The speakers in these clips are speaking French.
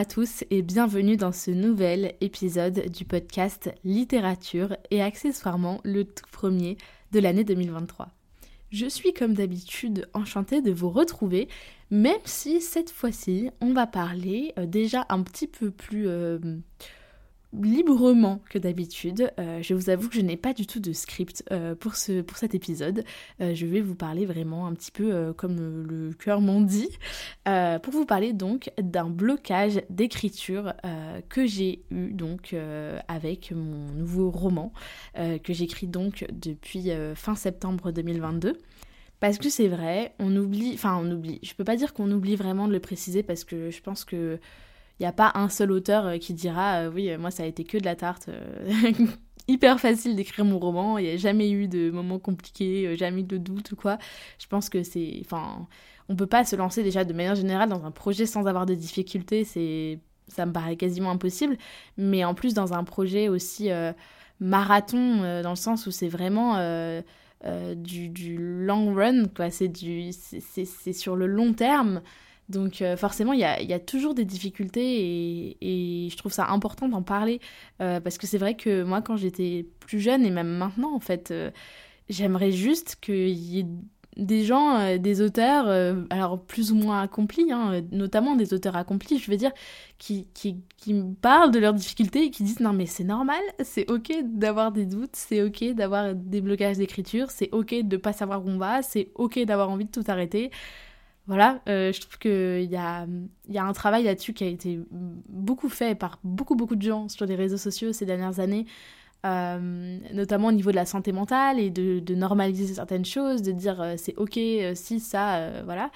à tous et bienvenue dans ce nouvel épisode du podcast Littérature et accessoirement le tout premier de l'année 2023. Je suis comme d'habitude enchantée de vous retrouver, même si cette fois-ci on va parler euh, déjà un petit peu plus... Euh, librement que d'habitude. Euh, je vous avoue que je n'ai pas du tout de script euh, pour, ce, pour cet épisode. Euh, je vais vous parler vraiment un petit peu comme le cœur m'en dit, pour vous parler donc d'un blocage d'écriture que j'ai eu donc avec mon nouveau roman que j'écris donc depuis fin septembre 2022. Parce que c'est vrai, on oublie, enfin on oublie, je peux pas dire qu'on oublie vraiment de le préciser parce que je pense que n'y a pas un seul auteur euh, qui dira euh, oui, moi ça a été que de la tarte. Euh, hyper facile d'écrire mon roman, il n'y a jamais eu de moments compliqués, jamais de doute ou quoi. Je pense que c'est. Enfin, on peut pas se lancer déjà de manière générale dans un projet sans avoir de difficultés, c'est. Ça me paraît quasiment impossible. Mais en plus, dans un projet aussi marathon, dans le sens où c'est vraiment. du, du, long run, quoi. C'est, du, c'est, c'est sur le long terme. Donc euh, forcément, il y a, toujours des difficultés et, je trouve ça important d'en parler euh, parce que c'est vrai que moi, quand j'étais plus jeune et même maintenant, en fait, euh, j'aimerais juste qu'il y ait des gens, des auteurs, alors plus ou moins accomplis, hein, notamment des auteurs accomplis, je veux dire, qui me parlent de leurs difficultés et qui disent non mais c'est normal, c'est ok d'avoir des doutes, c'est ok d'avoir des blocages d'écriture, c'est ok de ne pas savoir où on va, c'est ok d'avoir envie de tout arrêter. Voilà, euh, je trouve qu'il y a, y a un travail là-dessus qui a été beaucoup fait par beaucoup, beaucoup de gens sur les réseaux sociaux ces dernières années, euh, notamment au niveau de la santé mentale et de, normaliser certaines choses, de dire euh, c'est ok si ça, voilà.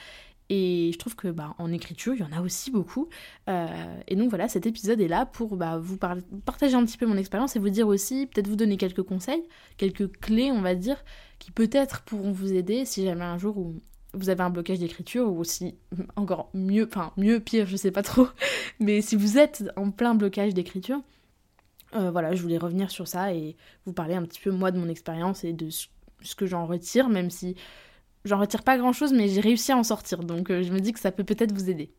Et je trouve que bah, en écriture, il y en a aussi beaucoup. et donc voilà, cet épisode est là pour bah, vous partager un petit peu mon expérience et vous dire aussi, peut-être vous donner quelques conseils, quelques clés, on va dire, qui peut-être pourront vous aider si jamais un jour vous avez un blocage d'écriture ou aussi encore mieux, enfin mieux, pire, je sais pas trop, mais si vous êtes en plein blocage d'écriture, euh, voilà, je voulais revenir sur ça et vous parler un petit peu moi de mon expérience et de ce que j'en retire, même si j'en retire pas grand chose, mais j'ai réussi à en sortir, donc euh, je me dis que ça peut peut-être vous aider.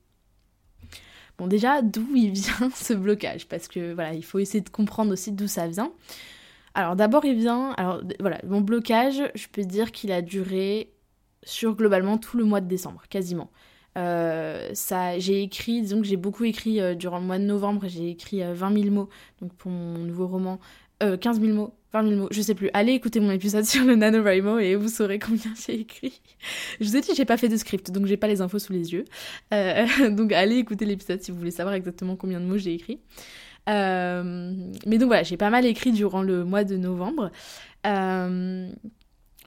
Bon déjà, d'où il vient ce blocage? Parce que voilà, il faut essayer de comprendre aussi d'où ça vient. Alors d'abord il vient, alors voilà, mon blocage, je peux dire qu'il a duré sur globalement tout le mois de décembre, quasiment. Euh, ça, j'ai écrit, disons que j'ai beaucoup écrit euh, durant le mois de novembre, j'ai écrit 20 euh, 000 mots, donc pour mon nouveau roman, 15 000 mots, 20 000 mots, je sais plus. Allez écouter mon épisode sur le NaNoWriMo et vous saurez combien j'ai écrit. je vous ai dit, j'ai pas fait de script, donc j'ai pas les infos sous les yeux. donc allez écouter l'épisode si vous voulez savoir exactement combien de mots j'ai écrit. mais donc voilà, j'ai pas mal écrit durant le mois de novembre.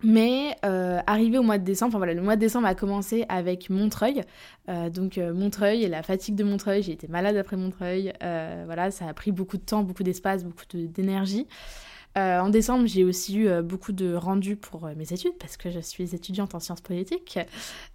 Mais euh, arrivé au mois de décembre, enfin voilà, le mois de décembre a commencé avec Montreuil. Euh, donc euh, Montreuil et la fatigue de Montreuil, j'ai été malade après Montreuil. voilà, ça a pris beaucoup de temps, beaucoup d'espace, beaucoup d'énergie. en décembre, j'ai aussi eu beaucoup de rendus pour mes études parce que je suis étudiante en sciences politiques.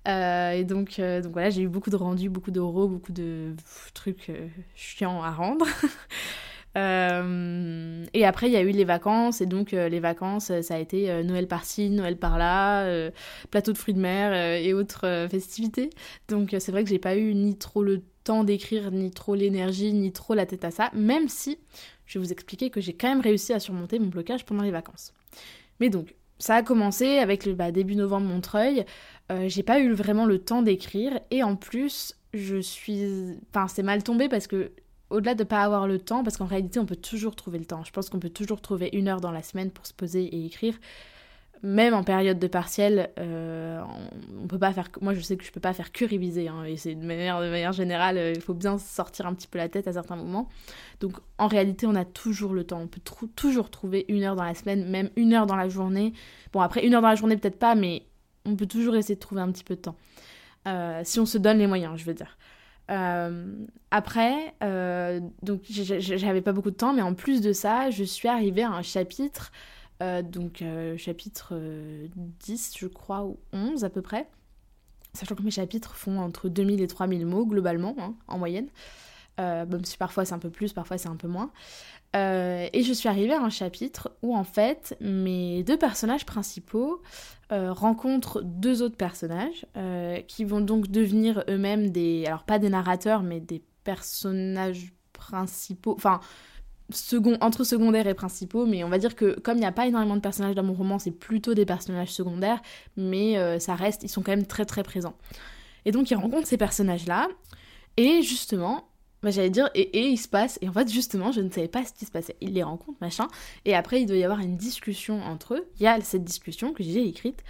et donc, donc voilà, j'ai eu beaucoup de rendus, beaucoup d'euros, beaucoup de trucs chiants à rendre. Euh, et après, il y a eu les vacances, et donc euh, les vacances, euh, ça a été Noël par-ci, Noël par-là, plateau de fruits de mer et autres festivités. Donc c'est vrai que j'ai pas eu ni trop le temps d'écrire, ni trop l'énergie, ni trop la tête à ça, même si je vais vous expliquer que j'ai quand même réussi à surmonter mon blocage pendant les vacances. Mais donc, ça a commencé avec le bah, début novembre Montreuil. j'ai pas eu vraiment le temps d'écrire, et en plus, je suis. Enfin, c'est mal tombé parce que au-delà de ne pas avoir le temps, parce qu'en réalité, on peut toujours trouver le temps. Je pense qu'on peut toujours trouver une heure dans la semaine pour se poser et écrire. Même en période de partiel, euh, on peut pas faire. Moi, je sais que je peux pas faire que réviser. Hein, et c'est de manière, générale, euh, il faut bien sortir un petit peu la tête à certains moments. Donc, en réalité, on a toujours le temps. On peut toujours trouver une heure dans la semaine, même une heure dans la journée. Bon, après, une heure dans la journée, peut-être pas, mais on peut toujours essayer de trouver un petit peu de temps. si on se donne les moyens, je veux dire. Après, donc j'avais pas beaucoup de temps, mais en plus de ça, je suis arrivée à un chapitre, donc chapitre 10, je crois, ou 11 à peu près, sachant que mes chapitres font entre 2000 et 3000 mots globalement, hein, en moyenne. Euh, même si parfois c'est un peu plus, parfois c'est un peu moins. Euh, et je suis arrivée à un chapitre où en fait mes deux personnages principaux euh, rencontrent deux autres personnages qui vont donc devenir eux-mêmes des, alors pas des narrateurs mais des personnages principaux, enfin second, entre secondaires et principaux, mais on va dire que comme il n'y a pas énormément de personnages dans mon roman, c'est plutôt des personnages secondaires, mais ça reste, ils sont quand même très très présents. Et donc ils rencontrent ces personnages-là, et justement, bah, j'allais dire, et, et, il se passe, et en fait, justement, je ne savais pas ce qui se passait. Il les rencontre, machin, et après, il doit y avoir une discussion entre eux. Il y a cette discussion que j'ai écrite,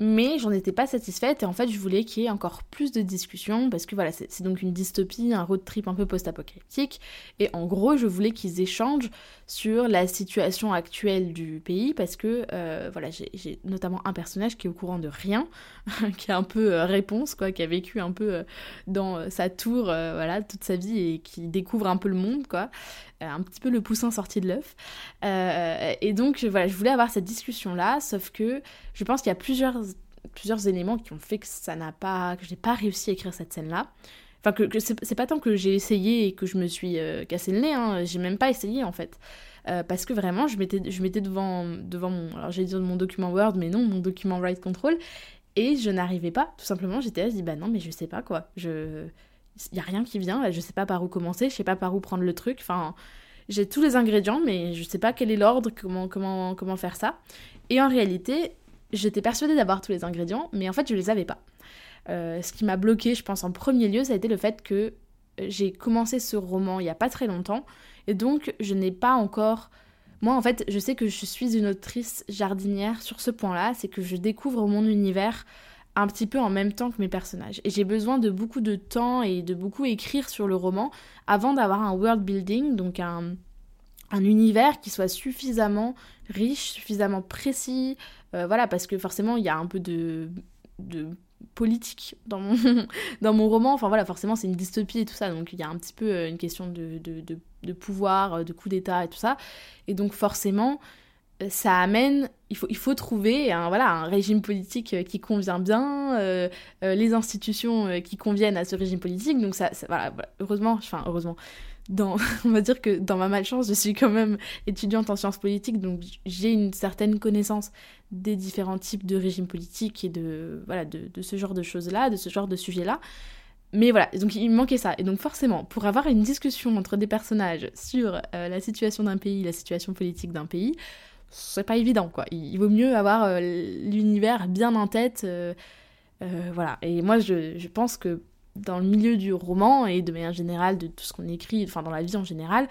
mais j'en étais pas satisfaite et en fait je voulais qu'il y ait encore plus de discussions parce que voilà c'est donc une dystopie, un road trip un peu post-apocalyptique et en gros je voulais qu'ils échangent sur la situation actuelle du pays parce que euh, voilà j'ai notamment un personnage qui est au courant de rien, qui a un peu euh, réponse quoi, qui a vécu un peu euh, dans sa tour voilà toute sa vie et qui découvre un peu le monde quoi un petit peu le poussin sorti de l'œuf. et donc voilà, je voulais avoir cette discussion là, sauf que je pense qu'il y a plusieurs, plusieurs éléments qui ont fait que ça n'a pas, que j'ai pas réussi à écrire cette scène là. Enfin que, c'est pas tant que j'ai essayé et que je me suis cassé le nez, hein, j'ai même pas essayé en fait. parce que vraiment, je m'étais, je devant, devant mon, alors j'ai dit mon document Word, mais non, mon document Write Control, et je n'arrivais pas, tout simplement, j'étais là, je dis bah non, mais je sais pas quoi, je, il y a rien qui vient, je sais pas par où commencer, je sais pas par où prendre le truc, enfin, j'ai tous les ingrédients, mais je sais pas quel est l'ordre, comment, comment, comment faire ça. Et en réalité, j'étais persuadée d'avoir tous les ingrédients, mais en fait, je les avais pas. Euh, ce qui m'a bloqué, je pense, en premier lieu, ça a été le fait que j'ai commencé ce roman il y a pas très longtemps, et donc je n'ai pas encore. Moi, en fait, je sais que je suis une autrice jardinière sur ce point-là, c'est que je découvre mon univers un petit peu en même temps que mes personnages. Et j'ai besoin de beaucoup de temps et de beaucoup écrire sur le roman avant d'avoir un world building, donc un, un univers qui soit suffisamment riche, suffisamment précis. Euh, voilà, parce que forcément, il y a un peu de, politique dans mon, dans mon roman. Enfin voilà, forcément, c'est une dystopie et tout ça. Donc il y a un petit peu euh, une question de, de, de, de pouvoir, de coup d'État et tout ça. Et donc forcément, ça amène, il faut, trouver un, voilà, un régime politique euh, qui convient bien, euh, euh, les institutions qui conviennent à ce régime politique. Donc ça, heureusement, enfin heureusement, dans, on va dire que dans ma malchance, je suis quand même étudiante en sciences politiques, donc j'ai une certaine connaissance des différents types de régimes politiques et de, voilà, de ce genre de choses-là, de ce genre de sujets-là. Mais voilà, donc il me manquait ça. Et donc forcément, pour avoir une discussion entre des personnages sur la situation d'un pays, la situation politique d'un pays, c'est pas évident quoi. Il, vaut mieux avoir euh, l'univers bien en tête. Euh, euh, voilà. Et moi je, pense que dans le milieu du roman et de manière générale de tout ce qu'on écrit, enfin dans la vie en général,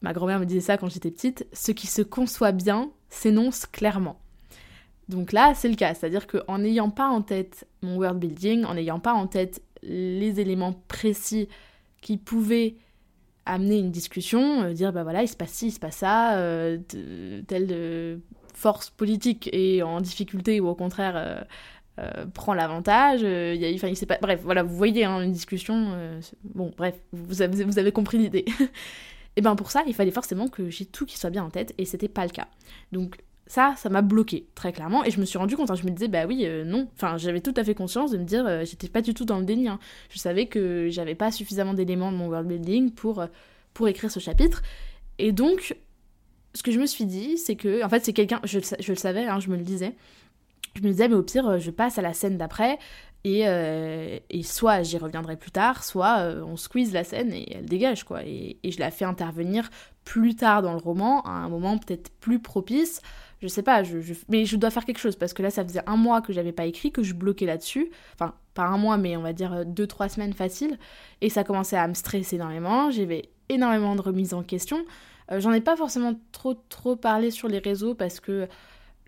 ma grand-mère me disait ça quand j'étais petite, ce qui se conçoit bien s'énonce clairement. Donc là, c'est le cas, c'est-à-dire qu'en n'ayant pas en tête mon world building, en n'ayant pas en tête les éléments précis qui pouvaient amener une discussion, euh, dire bah voilà, il se passe ci, il se passe ça, euh, telle euh, force politique est en difficulté ou au contraire prend l'avantage. il il pas... Bref, voilà, vous voyez hein, une discussion. bon, bref, vous avez, vous avez compris l'idée. et ben pour ça, il fallait forcément que j'ai tout qui soit bien en tête et c'était pas le cas. Donc ça, ça m'a bloqué, très clairement, et je me suis rendu compte, hein, je me disais, bah oui, non, enfin, j'avais tout à fait conscience de me dire, j'étais pas du tout dans le déni, hein. je savais que j'avais pas suffisamment d'éléments de mon world building pour, pour écrire ce chapitre, et donc, ce que je me suis dit, c'est que, en fait, c'est quelqu'un, je, le savais, hein, je me le disais, je me disais, mais au pire, je passe à la scène d'après, et, euh, et, soit j'y reviendrai plus tard, soit euh, on squeeze la scène et elle dégage, quoi. Et, je la fais intervenir plus tard dans le roman, à un moment peut-être plus propice, je sais pas, mais je dois faire quelque chose parce que là, ça faisait un mois que j'avais pas écrit, que je bloquais là-dessus. Enfin, pas un mois, mais on va dire deux, trois semaines faciles. Et ça commençait à me stresser énormément. J'avais énormément de remises en question. Euh, j'en ai pas forcément trop, trop parlé sur les réseaux parce que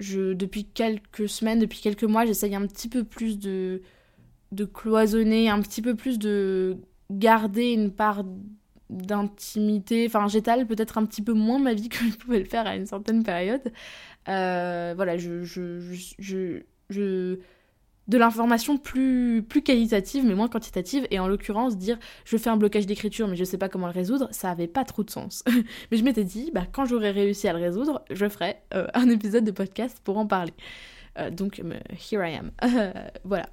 depuis quelques semaines, depuis quelques mois, j'essaye un petit peu plus de cloisonner, un petit peu plus de garder une part d'intimité. Enfin, j'étale peut-être un petit peu moins ma vie que je pouvais le faire à une certaine période. Euh, voilà, je, je, je, je, de l'information plus, plus qualitative mais moins quantitative et en l'occurrence dire je fais un blocage d'écriture mais je sais pas comment le résoudre ça avait pas trop de sens mais je m'étais dit bah quand j'aurai réussi à le résoudre je ferai euh, un épisode de podcast pour en parler euh, donc here I am voilà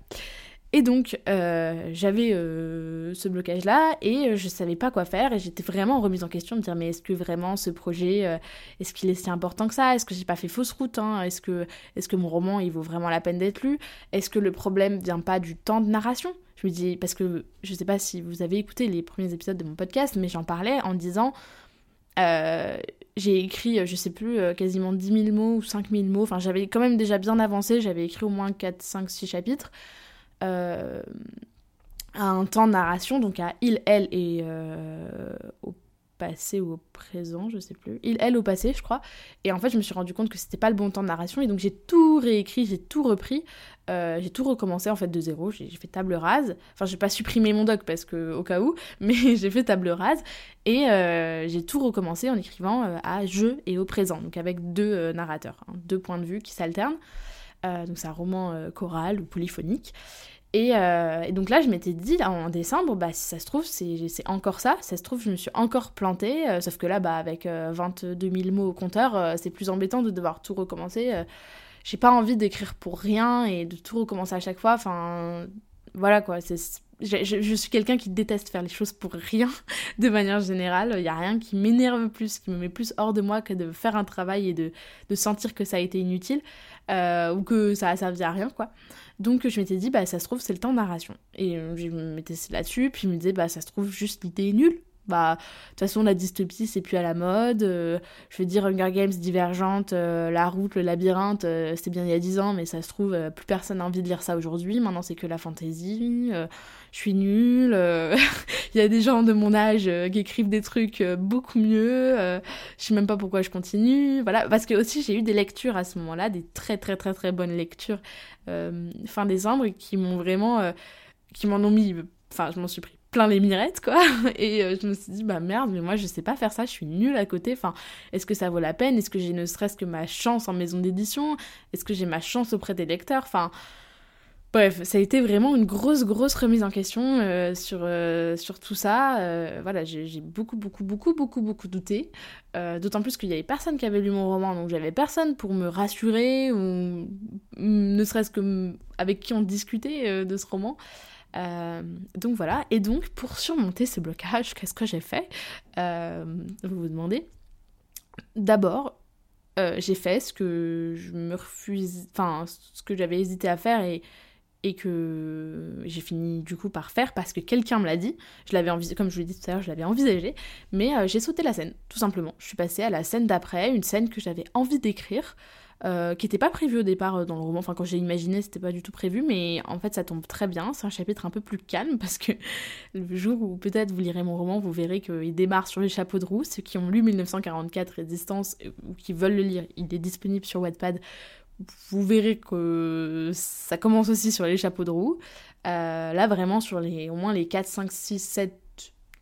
et donc, euh, j'avais euh, ce blocage-là et euh, je savais pas quoi faire et j'étais vraiment remise en question, de dire mais est-ce que vraiment ce projet, est-ce qu'il est si important que ça? Est-ce que j'ai pas fait fausse route hein? Est-ce que, est que mon roman, il vaut vraiment la peine d'être lu? Est-ce que le problème vient pas du temps de narration? Je me dis, parce que je sais pas si vous avez écouté les premiers épisodes de mon podcast, mais j'en parlais en disant... j'ai écrit, je sais plus, quasiment 10 000 mots ou 5 000 mots. Enfin, j'avais quand même déjà bien avancé. J'avais écrit au moins 4, 5, 6 chapitres. Euh, à un temps de narration, donc à il, elle et euh, au passé ou au présent, je sais plus. Il, elle au passé, je crois. Et en fait, je me suis rendu compte que c'était pas le bon temps de narration et donc j'ai tout réécrit, j'ai tout repris, euh, j'ai tout recommencé en fait de zéro. J'ai fait table rase. Enfin, j'ai pas supprimé mon doc parce que au cas où, mais j'ai fait table rase et j'ai tout recommencé en écrivant à je et au présent, donc avec deux narrateurs, hein, deux points de vue qui s'alternent. Donc c'est un roman choral ou polyphonique. Euh, et, donc là, je m'étais dit, en décembre, bah, si ça se trouve, c'est encore ça. Ça se trouve, je me suis encore plantée. Euh, sauf que là, bah, avec 22 euh, 000 mots au compteur, c'est plus embêtant de devoir tout recommencer. J'ai pas envie d'écrire pour rien et de tout recommencer à chaque fois. Enfin, voilà quoi. Je, je, suis quelqu'un qui déteste faire les choses pour rien, de manière générale. Il n'y a rien qui m'énerve plus, qui me met plus hors de moi que de faire un travail et de, de sentir que ça a été inutile ou que ça a servi à rien, quoi. Donc je m'étais dit, bah ça se trouve, c'est le temps de narration. Et euh, je me mettais là-dessus, puis je me disais, bah ça se trouve, juste l'idée est nulle. Bah, de toute façon, la dystopie, c'est plus à la mode. Euh, je veux dire, Hunger Games, Divergente, euh, La Route, Le Labyrinthe, c'était bien il y a 10 ans, mais ça se trouve, plus personne n'a envie de lire ça aujourd'hui. Maintenant, c'est que la fantasy je suis nulle, euh, il y a des gens de mon âge euh, qui écrivent des trucs euh, beaucoup mieux, je sais même pas pourquoi je continue, voilà, parce que aussi j'ai eu des lectures à ce moment-là, des très très très très bonnes lectures fin décembre qui m'ont vraiment, qui m'en ont mis, enfin je m'en suis pris plein les mirettes quoi et je me suis dit bah merde mais moi je sais pas faire ça je suis nulle à côté enfin est-ce que ça vaut la peine? Est-ce que j'ai ne serait-ce que ma chance en maison d'édition? Est-ce que j'ai ma chance auprès des lecteurs? Enfin Bref, ça a été vraiment une grosse, grosse remise en question euh, sur, euh, sur tout ça. Euh, voilà, j'ai beaucoup, beaucoup, beaucoup, beaucoup, beaucoup douté. D'autant plus qu'il y avait personne qui avait lu mon roman, donc j'avais personne pour me rassurer, ou ne serait-ce que avec qui on discutait de ce roman. Donc voilà, et donc pour surmonter ce blocage, qu'est-ce que j'ai fait Vous vous demandez D'abord, j'ai fait ce que je me refuse, enfin ce que j'avais hésité à faire et que j'ai fini du coup par faire parce que quelqu'un me l'a dit. Je l'avais envisagé, comme je vous l'ai dit tout à l'heure, je l'avais envisagé, mais euh, j'ai sauté la scène, tout simplement. Je suis passée à la scène d'après, une scène que j'avais envie d'écrire, euh, qui n'était pas prévue au départ euh, dans le roman. Enfin, quand j'ai imaginé, c'était pas du tout prévu, mais en fait, ça tombe très bien. C'est un chapitre un peu plus calme parce que le jour où peut-être vous lirez mon roman, vous verrez qu'il démarre sur les chapeaux de roue. Ceux qui ont lu 1944 Résistance ou qui veulent le lire, il est disponible sur Wattpad vous verrez que ça commence aussi sur les chapeaux de roue. Euh, là, vraiment, sur les, au moins les 4, 5, 6, 7,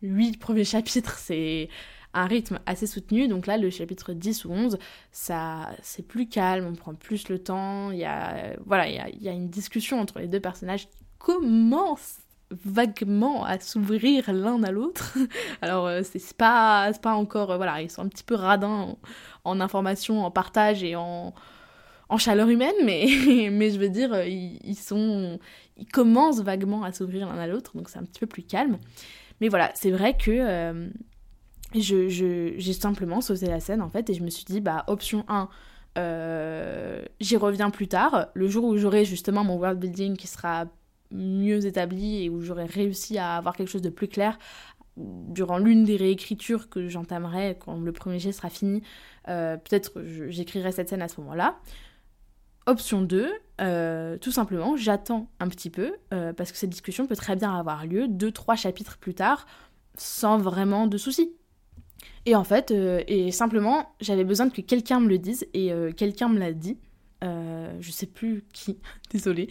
8 premiers chapitres, c'est un rythme assez soutenu. Donc là, le chapitre 10 ou 11, ça, c'est plus calme, on prend plus le temps. Il y a, voilà, il y a, une discussion entre les deux personnages qui commence vaguement à s'ouvrir l'un à l'autre. Alors euh, c'est pas, pas encore, euh, voilà, ils sont un petit peu radins en, en information, en partage et en, en chaleur humaine, mais, mais je veux dire, euh, ils, sont, ils commencent vaguement à s'ouvrir l'un à l'autre, donc c'est un petit peu plus calme. Mais voilà, c'est vrai que euh, je, j'ai simplement sauté la scène en fait, et je me suis dit, bah, option 1, euh, j'y reviens plus tard, le jour où j'aurai justement mon world building qui sera mieux établi et où j'aurai réussi à avoir quelque chose de plus clair durant l'une des réécritures que j'entamerai quand le premier jet sera fini, peut-être j'écrirai cette scène à ce moment-là. Option 2, euh, tout simplement, j'attends un petit peu, euh, parce que cette discussion peut très bien avoir lieu deux, trois chapitres plus tard, sans vraiment de soucis. Et en fait, euh, et simplement, j'avais besoin que quelqu'un me le dise, et quelqu'un me l'a dit. euh, je sais plus qui, désolé,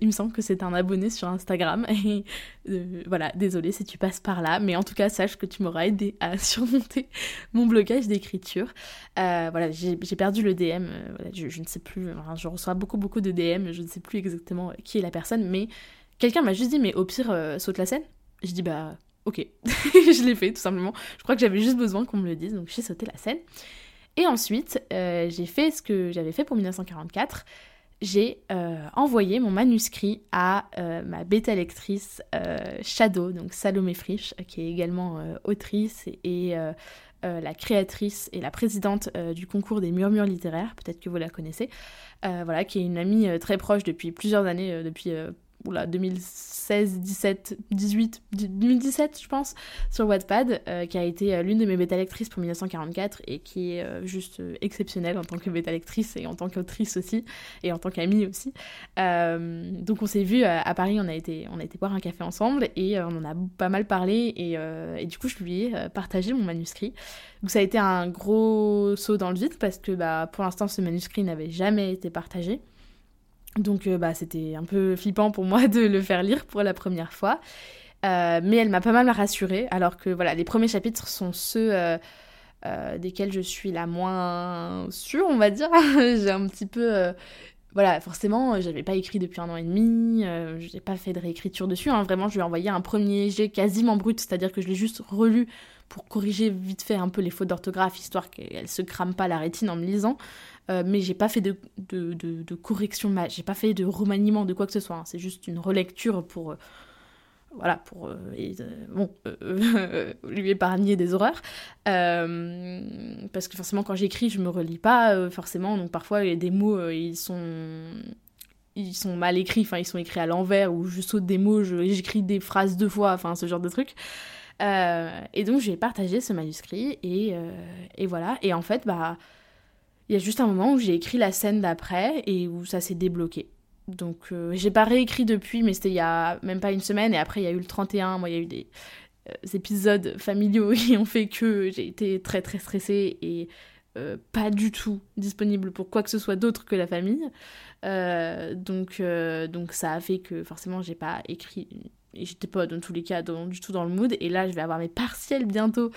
il me semble que c'est un abonné sur Instagram, et euh, voilà, désolé si tu passes par là, mais en tout cas, sache que tu m'auras aidé à surmonter mon blocage d'écriture. Euh, voilà, j'ai perdu le DM, voilà, je, ne sais plus, je reçois beaucoup, beaucoup de DM, je ne sais plus exactement qui est la personne, mais quelqu'un m'a juste dit, mais au pire, saute la scène. Je dis, bah, ok, je l'ai fait, tout simplement. Je crois que j'avais juste besoin qu'on me le dise, donc j'ai sauté la scène. Et ensuite, euh, j'ai fait ce que j'avais fait pour 1944. J'ai euh, envoyé mon manuscrit à euh, ma bêta lectrice Shadow, donc Salomé Frisch, qui est également autrice et la créatrice et la présidente du concours des murmures littéraires, peut-être que vous la connaissez, voilà, qui est une amie très proche depuis plusieurs années, depuis oula, 2016, 17, 18, 2017 je pense, sur Wattpad, euh, qui a été euh, l'une de mes bêta-lectrices pour 1944 et qui est euh, juste exceptionnelle en tant que bêta-lectrice et en tant qu'autrice aussi, et en tant qu'amie aussi. donc on s'est vu à Paris, on a, été, on a été boire un café ensemble et on en a pas mal parlé et, et, du coup je lui ai partagé mon manuscrit. Donc ça a été un gros saut dans le vide parce que bah, pour l'instant ce manuscrit n'avait jamais été partagé. Donc euh, bah, c'était un peu flippant pour moi de le faire lire pour la première fois. Euh, mais elle m'a pas mal rassurée, alors que voilà, les premiers chapitres sont ceux euh, desquels je suis la moins sûre, on va dire. J'ai un petit peu... voilà, forcément, j'avais pas écrit depuis un an et demi, je n'ai pas fait de réécriture dessus. Hein. Vraiment, je lui ai envoyé un premier jet quasiment brut, c'est-à-dire que je l'ai juste relu pour corriger vite fait un peu les fautes d'orthographe, histoire qu'elle se crame pas la rétine en me lisant. Euh, mais j'ai pas fait de, de, de, correction, j'ai pas fait de remaniement de quoi que ce soit. Hein. C'est juste une relecture pour. Euh, voilà, pour euh, bon, lui épargner des horreurs. parce que forcément, quand j'écris, je me relis pas forcément. Donc parfois, il y a des mots, ils sont ils sont mal écrits, enfin ils sont écrits à l'envers, ou je saute des mots, j'écris des phrases deux fois, enfin ce genre de trucs. et donc j'ai partagé ce manuscrit et, et, voilà. Et en fait, bah il y a juste un moment où j'ai écrit la scène d'après et où ça s'est débloqué. Donc euh, j'ai pas réécrit depuis, mais c'était il y a même pas une semaine. Et après, il y a eu le 31. Moi, il y a eu des euh, épisodes familiaux qui ont fait que j'ai été très très stressée et euh, pas du tout disponible pour quoi que ce soit d'autre que la famille. donc, donc ça a fait que forcément, j'ai pas écrit. Et j'étais pas dans tous les cas du tout dans le mood. Et là, je vais avoir mes partiels bientôt.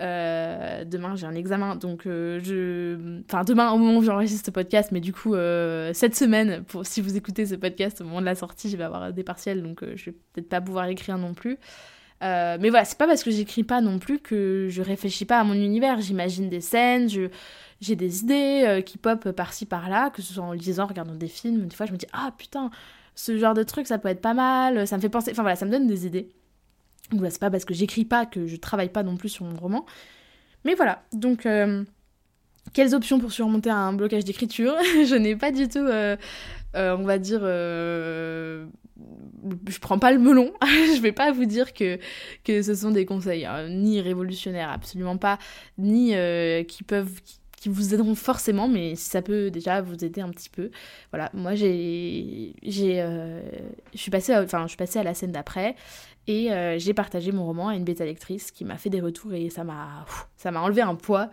Euh, demain, j'ai un examen, donc euh, je. Enfin, demain, au moment où j'enregistre ce podcast, mais du coup, euh, cette semaine, pour, si vous écoutez ce podcast au moment de la sortie, je vais avoir des partiels, donc je vais peut-être pas pouvoir écrire non plus. mais voilà, c'est pas parce que j'écris pas non plus que je réfléchis pas à mon univers. J'imagine des scènes, je, j'ai des idées qui pop par-ci par-là, que ce soit en lisant, en regardant des films. Des fois, je me dis, ah putain, ce genre de truc, ça peut être pas mal, ça me fait penser. Enfin voilà, ça me donne des idées. Donc c'est pas parce que j'écris pas que je travaille pas non plus sur mon roman. Mais voilà, donc euh, quelles options pour surmonter un blocage d'écriture? Je n'ai pas du tout, euh, euh, on va dire, je prends pas le melon. je vais pas vous dire que, ce sont des conseils hein, ni révolutionnaires, absolument pas, ni qui peuvent vous aideront forcément, mais si ça peut déjà vous aider un petit peu. Voilà, moi j'ai, j'ai, je suis passée, enfin je suis passée à la scène d'après. Et euh, j'ai partagé mon roman à une bêta lectrice qui m'a fait des retours et ça m'a enlevé un poids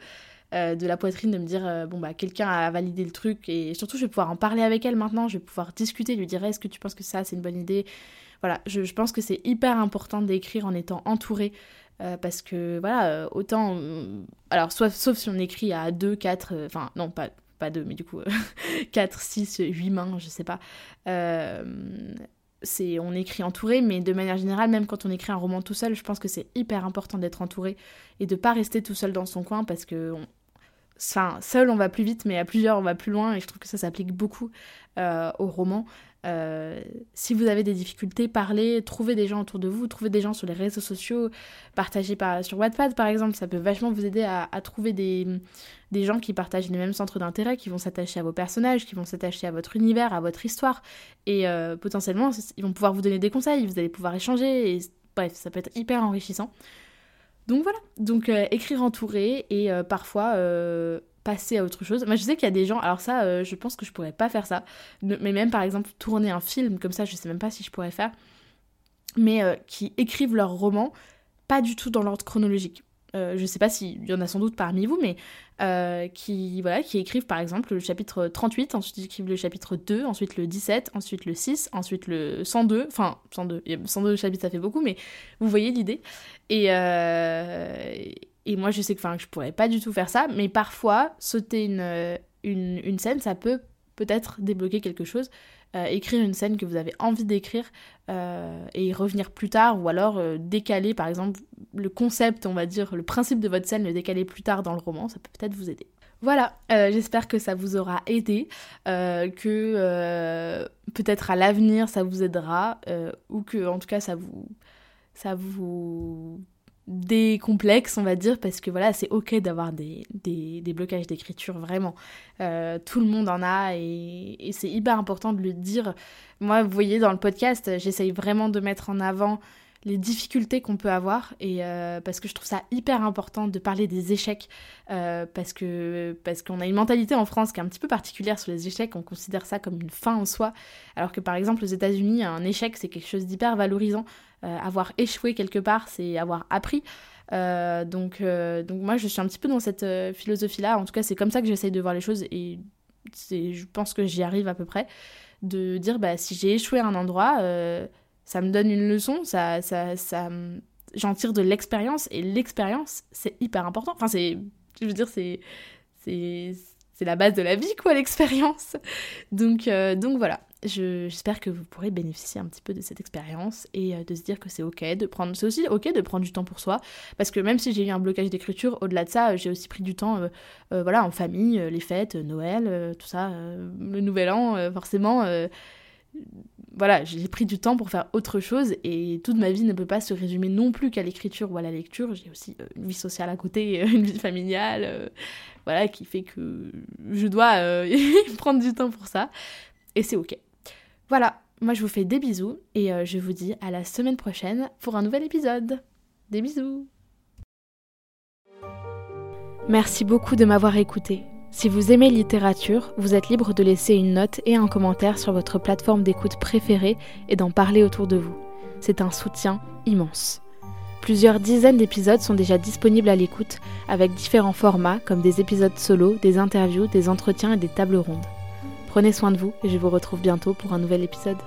euh, de la poitrine de me dire euh, bon bah quelqu'un a validé le truc et surtout je vais pouvoir en parler avec elle maintenant, je vais pouvoir discuter, lui dire est-ce que tu penses que ça c'est une bonne idée? Voilà, je, je pense que c'est hyper important d'écrire en étant entouré parce que voilà, autant alors soit, sauf si on écrit à 2, 4, enfin non pas pas deux, mais du coup 4, 6, 8 mains, je sais pas. Euh, on écrit entouré, mais de manière générale, même quand on écrit un roman tout seul, je pense que c'est hyper important d'être entouré et de pas rester tout seul dans son coin parce que enfin, seul on va plus vite, mais à plusieurs on va plus loin et je trouve que ça s'applique beaucoup euh, au roman. Euh, si vous avez des difficultés, parlez, trouvez des gens autour de vous, trouvez des gens sur les réseaux sociaux, partagez par, sur Wattpad par exemple, ça peut vachement vous aider à, trouver des, des, gens qui partagent les mêmes centres d'intérêt, qui vont s'attacher à vos personnages, qui vont s'attacher à votre univers, à votre histoire, et euh, potentiellement ils vont pouvoir vous donner des conseils, vous allez pouvoir échanger, et bref, ça peut être hyper enrichissant. Donc voilà, donc euh, écrire entouré et parfois passer à autre chose. Moi, je sais qu'il y a des gens, alors ça, euh, je pense que je pourrais pas faire ça. Mais même, par exemple, tourner un film comme ça, je sais même pas si je pourrais faire. Mais euh, qui écrivent leur roman pas du tout dans l'ordre chronologique. Je sais pas s'il y en a sans doute parmi vous, mais qui, voilà, qui écrivent par exemple le chapitre 38, ensuite ils écrivent le chapitre 2, ensuite le 17, ensuite le 6, ensuite le 102, enfin 102, 102 chapitres ça fait beaucoup, mais vous voyez l'idée. Et, et moi je sais que, que je pourrais pas du tout faire ça, mais parfois sauter une, une, une scène, ça peut peut-être débloquer quelque chose. Euh, écrire une scène que vous avez envie d'écrire euh, et y revenir plus tard, ou alors euh, décaler par exemple le concept, on va dire, le principe de votre scène, le décaler plus tard dans le roman, ça peut peut-être vous aider. Voilà, j'espère que ça vous aura aidé, que peut-être à l'avenir ça vous aidera, ou que en tout cas ça vous, ça vous des complexes, on va dire, parce que voilà, c'est ok d'avoir des, des, blocages d'écriture, vraiment. Euh, tout le monde en a et, c'est hyper important de le dire. Moi, vous voyez, dans le podcast, j'essaye vraiment de mettre en avant les difficultés qu'on peut avoir et euh, parce que je trouve ça hyper important de parler des échecs euh, parce que parce qu'on a une mentalité en France qui est un petit peu particulière sur les échecs on considère ça comme une fin en soi alors que par exemple aux États-Unis un échec c'est quelque chose d'hyper valorisant avoir échoué quelque part c'est avoir appris donc donc moi je suis un petit peu dans cette philosophie là en tout cas c'est comme ça que j'essaye de voir les choses et je pense que j'y arrive à peu près de dire bah si j'ai échoué à un endroit ça me donne une leçon, ça, ça, ça j'en tire de l'expérience et l'expérience c'est hyper important. Enfin c'est, je veux dire c'est, c'est, la base de la vie quoi l'expérience. Donc euh, donc voilà, j'espère que vous pourrez bénéficier un petit peu de cette expérience et euh, de se dire que c'est ok de prendre, c'est aussi ok de prendre du temps pour soi parce que même si j'ai eu un blocage d'écriture, au-delà de ça, j'ai aussi pris du temps, euh, voilà, en famille, les fêtes, Noël, tout ça, le Nouvel An, forcément voilà, j'ai pris du temps pour faire autre chose et toute ma vie ne peut pas se résumer non plus qu'à l'écriture ou à la lecture. J'ai aussi euh, une vie sociale à côté, une vie familiale, euh, voilà, qui fait que je dois euh, prendre du temps pour ça. Et c'est ok. Voilà, moi je vous fais des bisous et je vous dis à la semaine prochaine pour un nouvel épisode. Des bisous. Merci beaucoup de m'avoir écouté. Si vous aimez littérature, vous êtes libre de laisser une note et un commentaire sur votre plateforme d'écoute préférée et d'en parler autour de vous. C'est un soutien immense. Plusieurs dizaines d'épisodes sont déjà disponibles à l'écoute avec différents formats comme des épisodes solo, des interviews, des entretiens et des tables rondes. Prenez soin de vous et je vous retrouve bientôt pour un nouvel épisode.